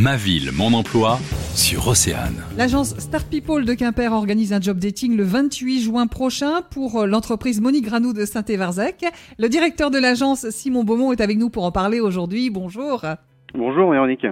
Ma ville, mon emploi sur Océane. L'agence Start People de Quimper organise un job dating le 28 juin prochain pour l'entreprise Monique Granou de Saint-Évarzec. Le directeur de l'agence, Simon Beaumont, est avec nous pour en parler aujourd'hui. Bonjour. Bonjour Véronique.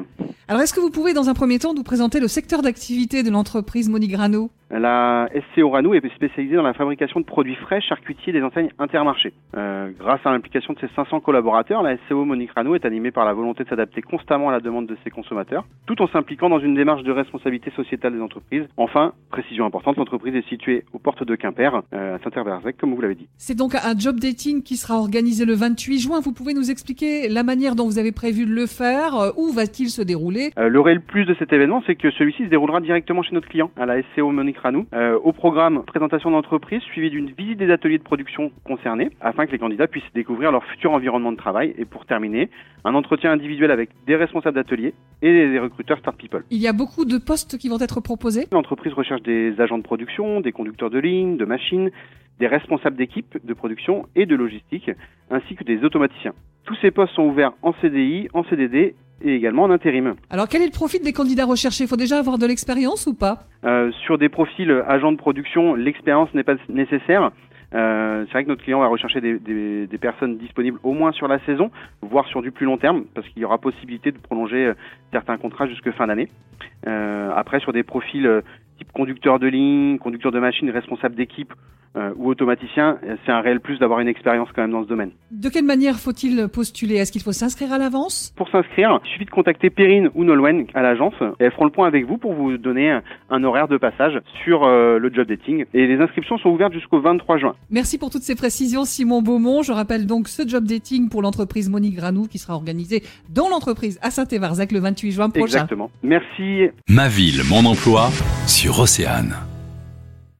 Alors, est-ce que vous pouvez, dans un premier temps, nous présenter le secteur d'activité de l'entreprise Monique Granou? La SCO Ranou est spécialisée dans la fabrication de produits frais charcutiers des enseignes intermarchés. Euh, grâce à l'implication de ses 500 collaborateurs, la SCO Monique Ranou est animée par la volonté de s'adapter constamment à la demande de ses consommateurs, tout en s'impliquant dans une démarche de responsabilité sociétale des entreprises. Enfin, précision importante, l'entreprise est située aux portes de Quimper, euh, à Saint-Herbert-Zec, comme vous l'avez dit. C'est donc un job dating qui sera organisé le 28 juin. Vous pouvez nous expliquer la manière dont vous avez prévu de le faire euh, Où va-t-il se dérouler? Euh, le réel plus de cet événement, c'est que celui-ci se déroulera directement chez notre client, à la SCO Monique Ranou, euh, au programme présentation d'entreprise suivi d'une visite des ateliers de production concernés, afin que les candidats puissent découvrir leur futur environnement de travail. Et pour terminer, un entretien individuel avec des responsables d'atelier et des recruteurs Start People. Il y a beaucoup de postes qui vont être proposés L'entreprise recherche des agents de production, des conducteurs de ligne, de machines, des responsables d'équipe de production et de logistique, ainsi que des automaticiens. Tous ces postes sont ouverts en CDI, en CDD et également en intérim. Alors, quel est le profil des candidats recherchés? Il faut déjà avoir de l'expérience ou pas? Euh, Sur des profils agents de production, l'expérience n'est pas nécessaire. Euh, c'est vrai que notre client va rechercher des, des, des, personnes disponibles au moins sur la saison, voire sur du plus long terme, parce qu'il y aura possibilité de prolonger euh, certains contrats jusque fin d'année. Euh, après, sur des profils euh, type conducteur de ligne, conducteur de machine, responsable d'équipe euh, ou automaticien, c'est un réel plus d'avoir une expérience quand même dans ce domaine. De quelle manière faut-il postuler? Est-ce qu'il faut s'inscrire à l'avance? Pour s'inscrire, il suffit de contacter Perrine ou Nolwenn à l'agence et elles feront le point avec vous pour vous donner un, un horaire de passage sur euh, le job dating. Et les inscriptions sont ouvertes jusqu'au 23 juin. Merci pour toutes ces précisions, Simon Beaumont. Je rappelle donc ce job dating pour l'entreprise Monique Granou qui sera organisé dans l'entreprise à Saint-Évarzec le 28 juin prochain. Exactement. Merci. Ma ville, mon emploi sur Océane.